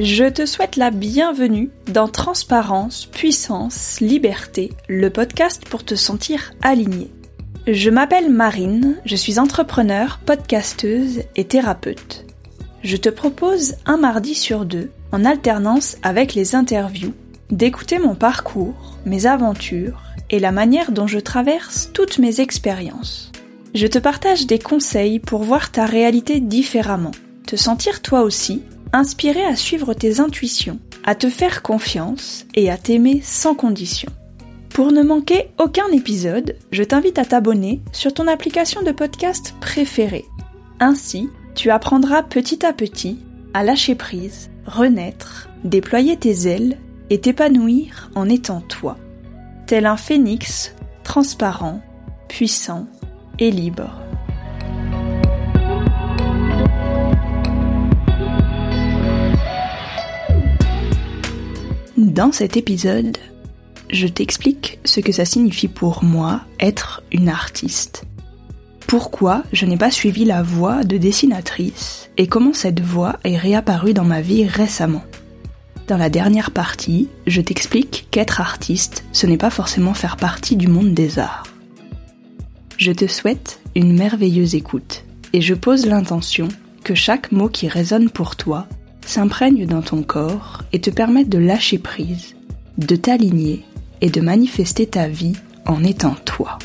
Je te souhaite la bienvenue dans Transparence, Puissance, Liberté, le podcast pour te sentir aligné. Je m'appelle Marine, je suis entrepreneur, podcasteuse et thérapeute. Je te propose un mardi sur deux, en alternance avec les interviews, d'écouter mon parcours, mes aventures et la manière dont je traverse toutes mes expériences. Je te partage des conseils pour voir ta réalité différemment, te sentir toi aussi inspiré à suivre tes intuitions, à te faire confiance et à t'aimer sans condition. Pour ne manquer aucun épisode, je t'invite à t'abonner sur ton application de podcast préférée. Ainsi, tu apprendras petit à petit à lâcher prise, renaître, déployer tes ailes et t'épanouir en étant toi. Tel un phénix, transparent, puissant et libre. Dans cet épisode, je t'explique ce que ça signifie pour moi être une artiste. Pourquoi je n'ai pas suivi la voie de dessinatrice et comment cette voie est réapparue dans ma vie récemment. Dans la dernière partie, je t'explique qu'être artiste, ce n'est pas forcément faire partie du monde des arts. Je te souhaite une merveilleuse écoute et je pose l'intention que chaque mot qui résonne pour toi s'imprègne dans ton corps et te permettent de lâcher prise, de t'aligner et de manifester ta vie en étant toi.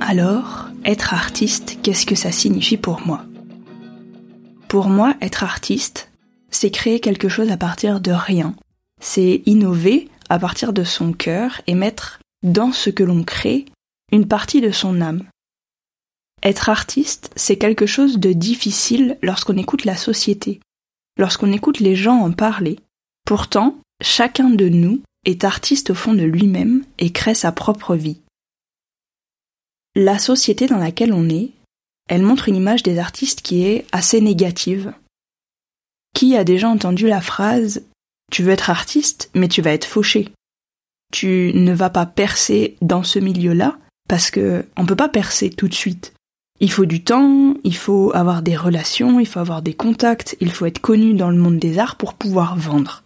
Alors, être artiste, qu'est-ce que ça signifie pour moi? Pour moi, être artiste, c'est créer quelque chose à partir de rien. C'est innover à partir de son cœur et mettre dans ce que l'on crée une partie de son âme. Être artiste, c'est quelque chose de difficile lorsqu'on écoute la société, lorsqu'on écoute les gens en parler. Pourtant, chacun de nous est artiste au fond de lui-même et crée sa propre vie. La société dans laquelle on est, elle montre une image des artistes qui est assez négative. Qui a déjà entendu la phrase Tu veux être artiste, mais tu vas être fauché. Tu ne vas pas percer dans ce milieu-là parce que on peut pas percer tout de suite. Il faut du temps, il faut avoir des relations, il faut avoir des contacts, il faut être connu dans le monde des arts pour pouvoir vendre.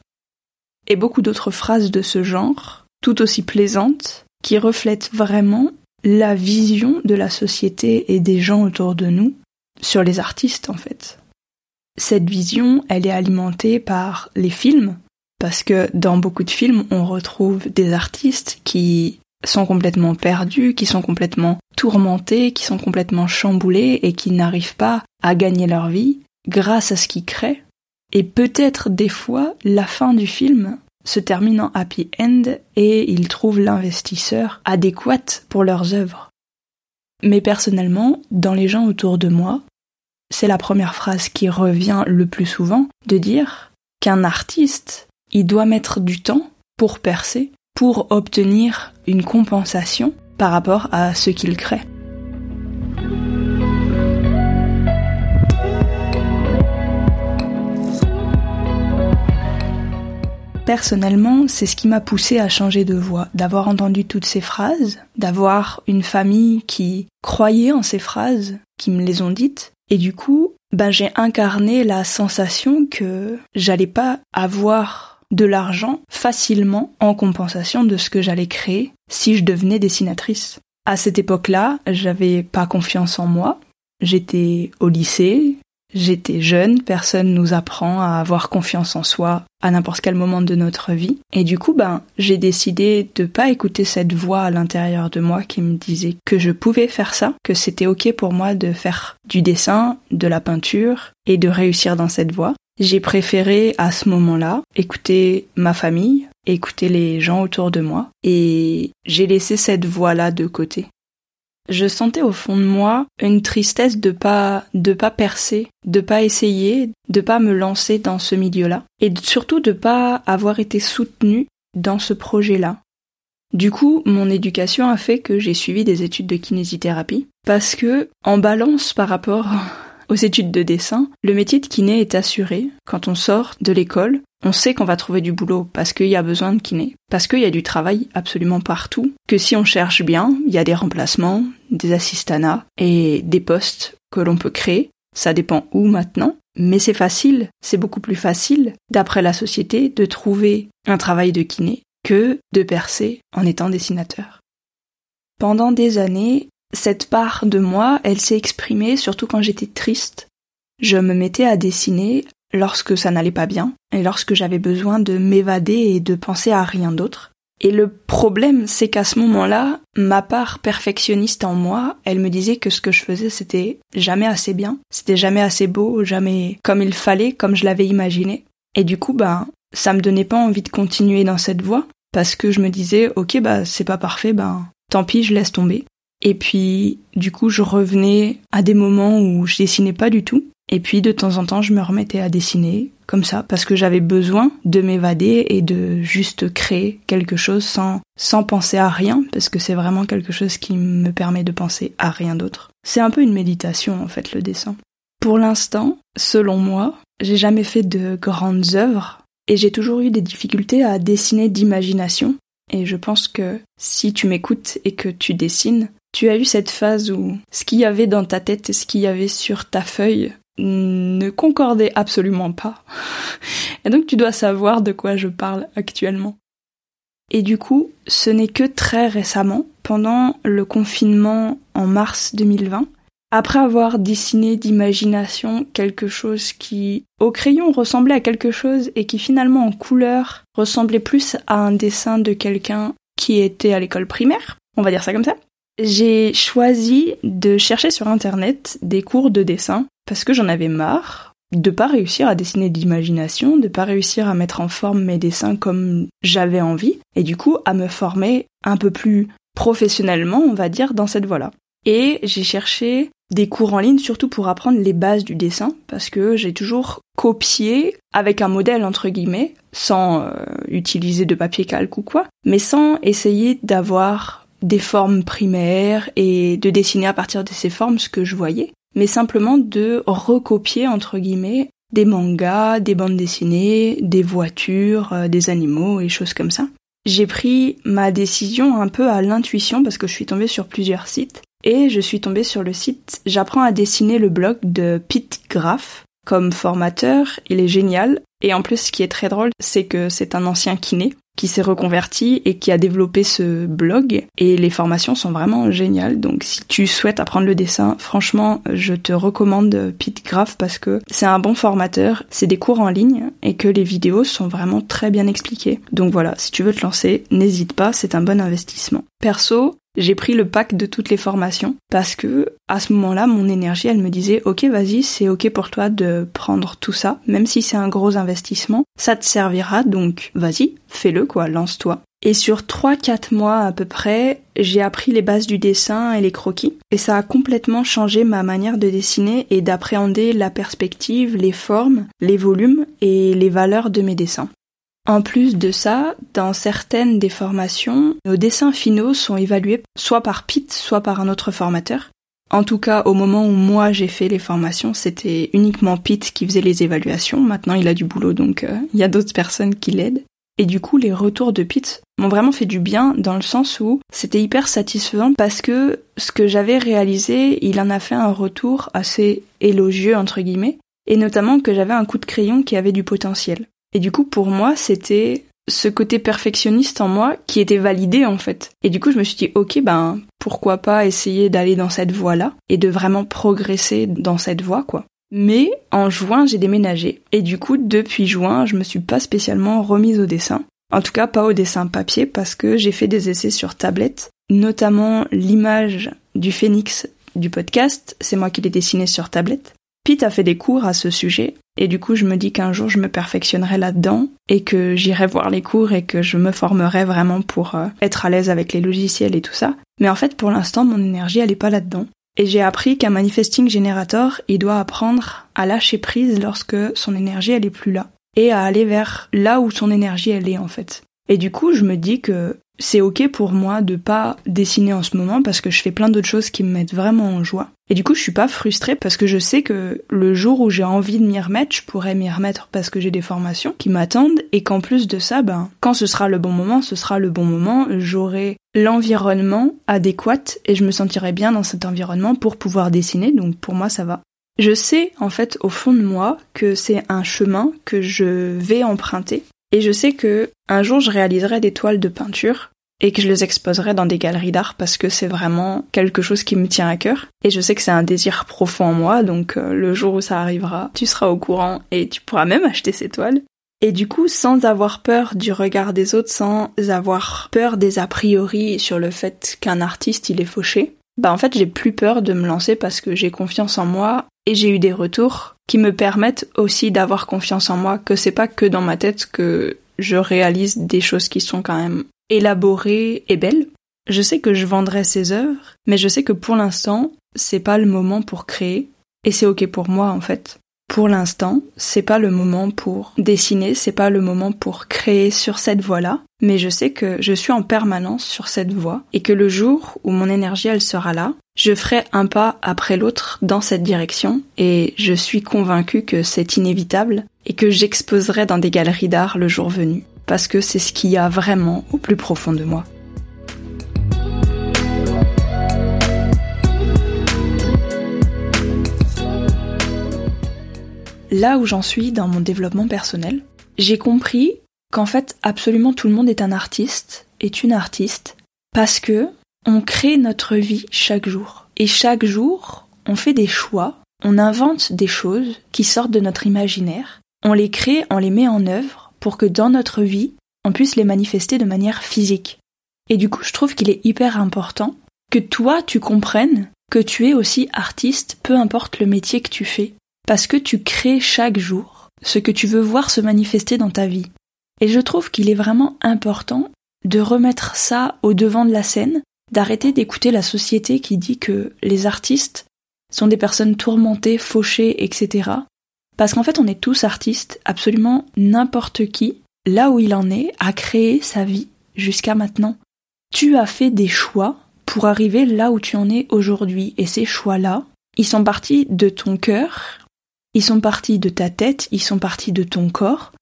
Et beaucoup d'autres phrases de ce genre, tout aussi plaisantes, qui reflètent vraiment la vision de la société et des gens autour de nous sur les artistes en fait. Cette vision, elle est alimentée par les films, parce que dans beaucoup de films, on retrouve des artistes qui sont complètement perdus, qui sont complètement tourmentés, qui sont complètement chamboulés et qui n'arrivent pas à gagner leur vie grâce à ce qu'ils créent. Et peut-être des fois, la fin du film se termine en happy end et ils trouvent l'investisseur adéquat pour leurs œuvres. Mais personnellement, dans les gens autour de moi, c'est la première phrase qui revient le plus souvent de dire qu'un artiste, il doit mettre du temps pour percer pour obtenir une compensation par rapport à ce qu'il crée. Personnellement, c'est ce qui m'a poussé à changer de voix, d'avoir entendu toutes ces phrases, d'avoir une famille qui croyait en ces phrases, qui me les ont dites, et du coup, ben j'ai incarné la sensation que j'allais pas avoir de l'argent facilement en compensation de ce que j'allais créer si je devenais dessinatrice. À cette époque-là, j'avais pas confiance en moi. J'étais au lycée, j'étais jeune, personne nous apprend à avoir confiance en soi à n'importe quel moment de notre vie. Et du coup, ben, j'ai décidé de pas écouter cette voix à l'intérieur de moi qui me disait que je pouvais faire ça, que c'était ok pour moi de faire du dessin, de la peinture et de réussir dans cette voie. J'ai préféré à ce moment-là écouter ma famille, écouter les gens autour de moi, et j'ai laissé cette voix-là de côté. Je sentais au fond de moi une tristesse de pas de pas percer, de pas essayer, de pas me lancer dans ce milieu-là, et surtout de pas avoir été soutenue dans ce projet-là. Du coup, mon éducation a fait que j'ai suivi des études de kinésithérapie parce que, en balance par rapport aux études de dessin, le métier de kiné est assuré. Quand on sort de l'école, on sait qu'on va trouver du boulot parce qu'il y a besoin de kiné, parce qu'il y a du travail absolument partout, que si on cherche bien, il y a des remplacements, des assistanats et des postes que l'on peut créer. Ça dépend où maintenant, mais c'est facile, c'est beaucoup plus facile, d'après la société, de trouver un travail de kiné que de percer en étant dessinateur. Pendant des années, cette part de moi, elle s'est exprimée surtout quand j'étais triste. Je me mettais à dessiner lorsque ça n'allait pas bien et lorsque j'avais besoin de m'évader et de penser à rien d'autre. Et le problème, c'est qu'à ce moment-là, ma part perfectionniste en moi, elle me disait que ce que je faisais, c'était jamais assez bien, c'était jamais assez beau, jamais comme il fallait, comme je l'avais imaginé. Et du coup, ben, ça me donnait pas envie de continuer dans cette voie, parce que je me disais, ok, bah, c'est pas parfait, ben, tant pis, je laisse tomber. Et puis, du coup, je revenais à des moments où je dessinais pas du tout. Et puis, de temps en temps, je me remettais à dessiner, comme ça, parce que j'avais besoin de m'évader et de juste créer quelque chose sans, sans penser à rien, parce que c'est vraiment quelque chose qui me permet de penser à rien d'autre. C'est un peu une méditation, en fait, le dessin. Pour l'instant, selon moi, j'ai jamais fait de grandes œuvres, et j'ai toujours eu des difficultés à dessiner d'imagination, et je pense que si tu m'écoutes et que tu dessines, tu as eu cette phase où ce qu'il y avait dans ta tête et ce qu'il y avait sur ta feuille ne concordait absolument pas. Et donc tu dois savoir de quoi je parle actuellement. Et du coup, ce n'est que très récemment, pendant le confinement en mars 2020, après avoir dessiné d'imagination quelque chose qui, au crayon, ressemblait à quelque chose et qui finalement en couleur ressemblait plus à un dessin de quelqu'un qui était à l'école primaire, on va dire ça comme ça, j'ai choisi de chercher sur internet des cours de dessin parce que j'en avais marre de pas réussir à dessiner d'imagination, de pas réussir à mettre en forme mes dessins comme j'avais envie et du coup à me former un peu plus professionnellement, on va dire, dans cette voie-là. Et j'ai cherché des cours en ligne surtout pour apprendre les bases du dessin parce que j'ai toujours copié avec un modèle entre guillemets sans euh, utiliser de papier calque ou quoi mais sans essayer d'avoir des formes primaires et de dessiner à partir de ces formes ce que je voyais mais simplement de recopier entre guillemets des mangas, des bandes dessinées, des voitures, euh, des animaux et choses comme ça. J'ai pris ma décision un peu à l'intuition parce que je suis tombée sur plusieurs sites et je suis tombée sur le site J'apprends à dessiner le blog de Pete Graff. Comme formateur, il est génial. Et en plus, ce qui est très drôle, c'est que c'est un ancien kiné qui s'est reconverti et qui a développé ce blog. Et les formations sont vraiment géniales. Donc si tu souhaites apprendre le dessin, franchement, je te recommande Pete Graff parce que c'est un bon formateur. C'est des cours en ligne et que les vidéos sont vraiment très bien expliquées. Donc voilà, si tu veux te lancer, n'hésite pas, c'est un bon investissement. Perso, j'ai pris le pack de toutes les formations parce que à ce moment-là, mon énergie, elle me disait OK, vas-y, c'est OK pour toi de prendre tout ça, même si c'est un gros investissement, ça te servira donc vas-y, fais-le quoi, lance-toi. Et sur 3-4 mois à peu près, j'ai appris les bases du dessin et les croquis. Et ça a complètement changé ma manière de dessiner et d'appréhender la perspective, les formes, les volumes et les valeurs de mes dessins. En plus de ça, dans certaines des formations, nos dessins finaux sont évalués soit par Pete, soit par un autre formateur. En tout cas, au moment où moi j'ai fait les formations, c'était uniquement Pete qui faisait les évaluations. Maintenant, il a du boulot, donc euh, il y a d'autres personnes qui l'aident. Et du coup, les retours de Pete m'ont vraiment fait du bien dans le sens où c'était hyper satisfaisant parce que ce que j'avais réalisé, il en a fait un retour assez élogieux entre guillemets, et notamment que j'avais un coup de crayon qui avait du potentiel. Et du coup, pour moi, c'était ce côté perfectionniste en moi qui était validé en fait. Et du coup, je me suis dit, ok, ben pourquoi pas essayer d'aller dans cette voie-là et de vraiment progresser dans cette voie, quoi. Mais en juin, j'ai déménagé. Et du coup, depuis juin, je me suis pas spécialement remise au dessin. En tout cas, pas au dessin papier parce que j'ai fait des essais sur tablette, notamment l'image du phénix du podcast, c'est moi qui l'ai dessiné sur tablette. Pete a fait des cours à ce sujet, et du coup je me dis qu'un jour je me perfectionnerai là-dedans, et que j'irai voir les cours et que je me formerai vraiment pour euh, être à l'aise avec les logiciels et tout ça. Mais en fait pour l'instant mon énergie elle est pas là-dedans. Et j'ai appris qu'un manifesting generator, il doit apprendre à lâcher prise lorsque son énergie elle est plus là. Et à aller vers là où son énergie elle est en fait. Et du coup, je me dis que c'est ok pour moi de pas dessiner en ce moment parce que je fais plein d'autres choses qui me mettent vraiment en joie. Et du coup, je suis pas frustrée parce que je sais que le jour où j'ai envie de m'y remettre, je pourrais m'y remettre parce que j'ai des formations qui m'attendent et qu'en plus de ça, ben, quand ce sera le bon moment, ce sera le bon moment, j'aurai l'environnement adéquat et je me sentirai bien dans cet environnement pour pouvoir dessiner. Donc pour moi, ça va. Je sais en fait au fond de moi que c'est un chemin que je vais emprunter et je sais que un jour je réaliserai des toiles de peinture et que je les exposerai dans des galeries d'art parce que c'est vraiment quelque chose qui me tient à cœur et je sais que c'est un désir profond en moi donc euh, le jour où ça arrivera, tu seras au courant et tu pourras même acheter ces toiles. Et du coup, sans avoir peur du regard des autres, sans avoir peur des a priori sur le fait qu'un artiste il est fauché, bah en fait j'ai plus peur de me lancer parce que j'ai confiance en moi et j'ai eu des retours qui me permettent aussi d'avoir confiance en moi, que c'est pas que dans ma tête que je réalise des choses qui sont quand même élaborées et belles. Je sais que je vendrai ces œuvres, mais je sais que pour l'instant, c'est pas le moment pour créer, et c'est ok pour moi en fait. Pour l'instant, c'est pas le moment pour dessiner, c'est pas le moment pour créer sur cette voie-là, mais je sais que je suis en permanence sur cette voie et que le jour où mon énergie elle sera là, je ferai un pas après l'autre dans cette direction et je suis convaincue que c'est inévitable et que j'exposerai dans des galeries d'art le jour venu parce que c'est ce qu'il y a vraiment au plus profond de moi. là où j'en suis dans mon développement personnel, j'ai compris qu'en fait absolument tout le monde est un artiste, est une artiste, parce que on crée notre vie chaque jour. Et chaque jour, on fait des choix, on invente des choses qui sortent de notre imaginaire, on les crée, on les met en œuvre pour que dans notre vie, on puisse les manifester de manière physique. Et du coup, je trouve qu'il est hyper important que toi, tu comprennes que tu es aussi artiste, peu importe le métier que tu fais parce que tu crées chaque jour ce que tu veux voir se manifester dans ta vie. Et je trouve qu'il est vraiment important de remettre ça au devant de la scène, d'arrêter d'écouter la société qui dit que les artistes sont des personnes tourmentées, fauchées, etc. Parce qu'en fait on est tous artistes, absolument n'importe qui, là où il en est, a créé sa vie jusqu'à maintenant. Tu as fait des choix pour arriver là où tu en es aujourd'hui, et ces choix-là, ils sont partis de ton cœur, ils sont partis de ta tête, ils sont partis de ton corps.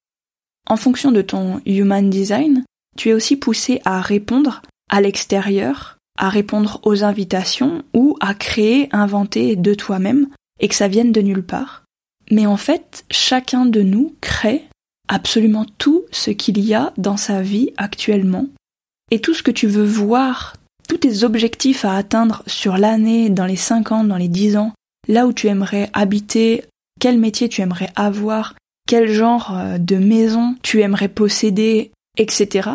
En fonction de ton human design, tu es aussi poussé à répondre à l'extérieur, à répondre aux invitations ou à créer, inventer de toi-même et que ça vienne de nulle part. Mais en fait, chacun de nous crée absolument tout ce qu'il y a dans sa vie actuellement. Et tout ce que tu veux voir, tous tes objectifs à atteindre sur l'année, dans les 5 ans, dans les 10 ans, là où tu aimerais habiter, quel métier tu aimerais avoir, quel genre euh, de maison tu aimerais posséder, etc.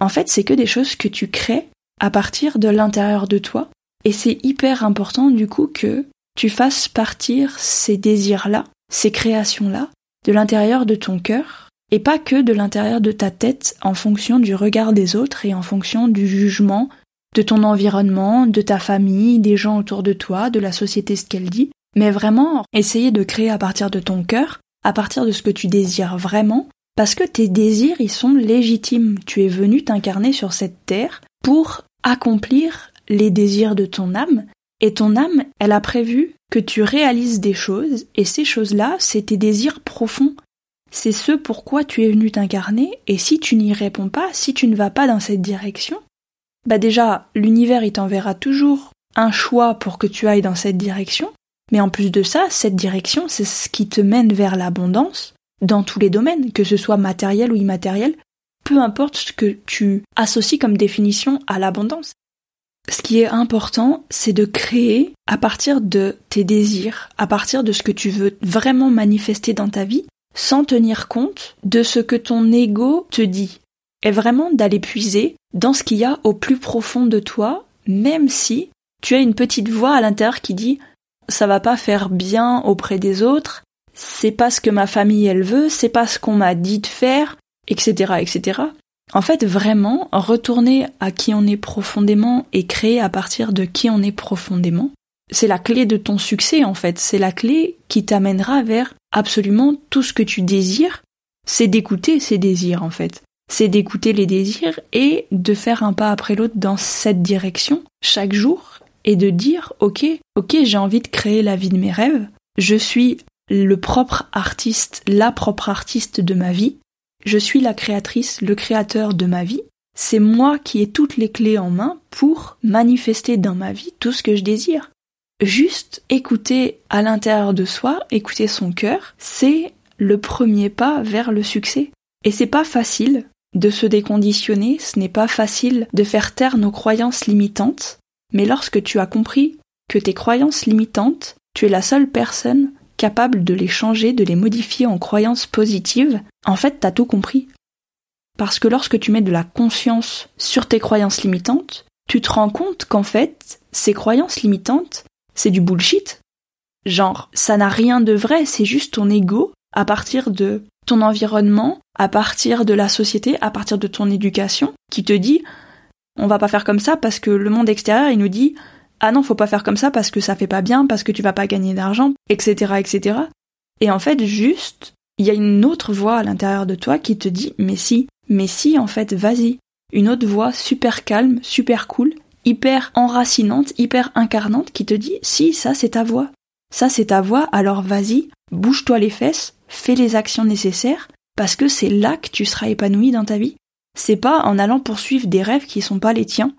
En fait, c'est que des choses que tu crées à partir de l'intérieur de toi. Et c'est hyper important du coup que tu fasses partir ces désirs-là, ces créations-là, de l'intérieur de ton cœur, et pas que de l'intérieur de ta tête en fonction du regard des autres et en fonction du jugement de ton environnement, de ta famille, des gens autour de toi, de la société ce qu'elle dit, mais vraiment essayer de créer à partir de ton cœur, à partir de ce que tu désires vraiment, parce que tes désirs, ils sont légitimes. Tu es venu t'incarner sur cette terre pour accomplir les désirs de ton âme, et ton âme, elle a prévu que tu réalises des choses, et ces choses-là, c'est tes désirs profonds. C'est ce pourquoi tu es venu t'incarner, et si tu n'y réponds pas, si tu ne vas pas dans cette direction, bah déjà, l'univers, il t'enverra toujours un choix pour que tu ailles dans cette direction, mais en plus de ça, cette direction, c'est ce qui te mène vers l'abondance dans tous les domaines, que ce soit matériel ou immatériel, peu importe ce que tu associes comme définition à l'abondance. Ce qui est important, c'est de créer à partir de tes désirs, à partir de ce que tu veux vraiment manifester dans ta vie, sans tenir compte de ce que ton ego te dit. Et vraiment d'aller puiser dans ce qu'il y a au plus profond de toi, même si tu as une petite voix à l'intérieur qui dit ça va pas faire bien auprès des autres, c'est pas ce que ma famille elle veut, c'est pas ce qu'on m'a dit de faire, etc., etc. En fait, vraiment, retourner à qui on est profondément et créer à partir de qui on est profondément, c'est la clé de ton succès, en fait. C'est la clé qui t'amènera vers absolument tout ce que tu désires. C'est d'écouter ces désirs, en fait. c'est d'écouter les désirs et de faire un pas après l'autre dans cette direction chaque jour et de dire ok, ok, j'ai envie de créer la vie de mes rêves, je suis le propre artiste, la propre artiste de ma vie, je suis la créatrice, le créateur de ma vie, c'est moi qui ai toutes les clés en main pour manifester dans ma vie tout ce que je désire. Juste écouter à l'intérieur de soi, écouter son cœur, c'est le premier pas vers le succès. Et c'est pas facile de se déconditionner, ce n'est pas facile de faire taire nos croyances limitantes, mais lorsque tu as compris que tes croyances limitantes, tu es la seule personne capable de les changer, de les modifier en croyances positives, en fait, t'as tout compris. Parce que lorsque tu mets de la conscience sur tes croyances limitantes, tu te rends compte qu'en fait, ces croyances limitantes, c'est du bullshit. Genre, ça n'a rien de vrai, c'est juste ton ego à partir de ton environnement, à partir de la société, à partir de ton éducation, qui te dit on va pas faire comme ça parce que le monde extérieur il nous dit ah non faut pas faire comme ça parce que ça fait pas bien, parce que tu vas pas gagner d'argent, etc. etc. Et en fait juste il y a une autre voix à l'intérieur de toi qui te dit mais si, mais si en fait vas-y. Une autre voix super calme, super cool, hyper enracinante, hyper incarnante qui te dit si ça c'est ta voix. Ça c'est ta voix, alors vas-y, bouge-toi les fesses, fais les actions nécessaires, parce que c'est là que tu seras épanoui dans ta vie. C'est pas en allant poursuivre des rêves qui sont pas les tiens.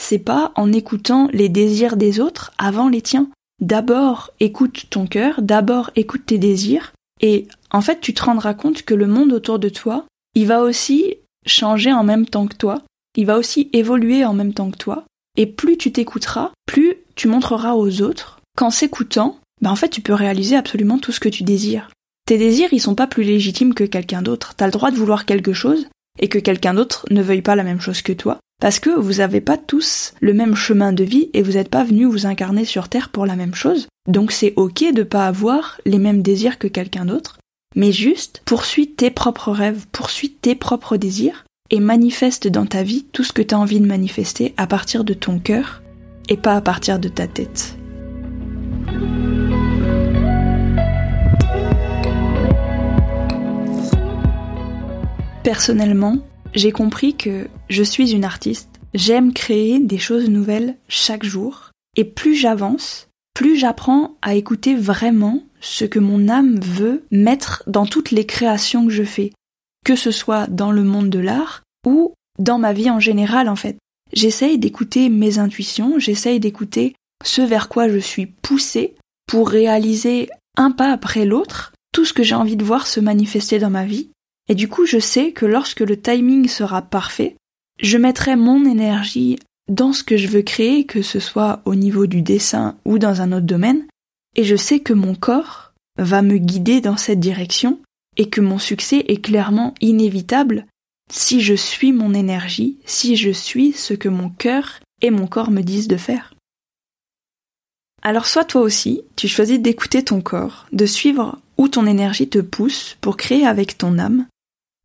C'est pas en écoutant les désirs des autres avant les tiens. D'abord écoute ton cœur, d'abord écoute tes désirs, et en fait tu te rendras compte que le monde autour de toi, il va aussi changer en même temps que toi, il va aussi évoluer en même temps que toi, et plus tu t'écouteras, plus tu montreras aux autres qu'en s'écoutant, bah en fait tu peux réaliser absolument tout ce que tu désires. Tes désirs, ils sont pas plus légitimes que quelqu'un d'autre. T'as le droit de vouloir quelque chose et que quelqu'un d'autre ne veuille pas la même chose que toi, parce que vous avez pas tous le même chemin de vie et vous n'êtes pas venus vous incarner sur Terre pour la même chose. Donc c'est ok de pas avoir les mêmes désirs que quelqu'un d'autre, mais juste poursuis tes propres rêves, poursuis tes propres désirs et manifeste dans ta vie tout ce que tu as envie de manifester à partir de ton cœur et pas à partir de ta tête. Personnellement, j'ai compris que je suis une artiste, j'aime créer des choses nouvelles chaque jour, et plus j'avance, plus j'apprends à écouter vraiment ce que mon âme veut mettre dans toutes les créations que je fais, que ce soit dans le monde de l'art ou dans ma vie en général en fait. J'essaye d'écouter mes intuitions, j'essaye d'écouter ce vers quoi je suis poussée pour réaliser un pas après l'autre tout ce que j'ai envie de voir se manifester dans ma vie. Et du coup, je sais que lorsque le timing sera parfait, je mettrai mon énergie dans ce que je veux créer, que ce soit au niveau du dessin ou dans un autre domaine, et je sais que mon corps va me guider dans cette direction et que mon succès est clairement inévitable si je suis mon énergie, si je suis ce que mon cœur et mon corps me disent de faire. Alors soit toi aussi, tu choisis d'écouter ton corps, de suivre où ton énergie te pousse pour créer avec ton âme,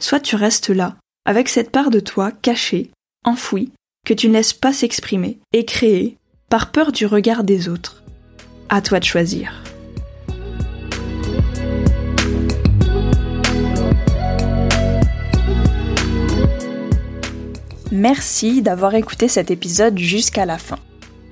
soit tu restes là, avec cette part de toi cachée, enfouie, que tu ne laisses pas s'exprimer et créer par peur du regard des autres. À toi de choisir. Merci d'avoir écouté cet épisode jusqu'à la fin.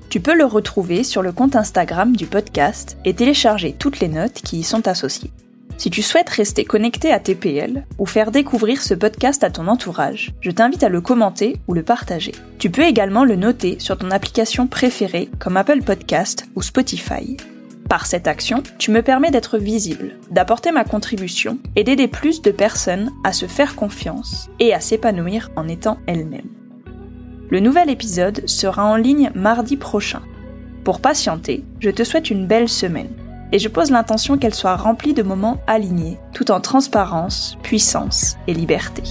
Tu peux le retrouver sur le compte Instagram du podcast et télécharger toutes les notes qui y sont associées. Si tu souhaites rester connecté à TPL ou faire découvrir ce podcast à ton entourage, je t'invite à le commenter ou le partager. Tu peux également le noter sur ton application préférée comme Apple Podcast ou Spotify. Par cette action, tu me permets d'être visible, d'apporter ma contribution et d'aider plus de personnes à se faire confiance et à s'épanouir en étant elles-mêmes. Le nouvel épisode sera en ligne mardi prochain. Pour patienter, je te souhaite une belle semaine et je pose l'intention qu'elle soit remplie de moments alignés, tout en transparence, puissance et liberté.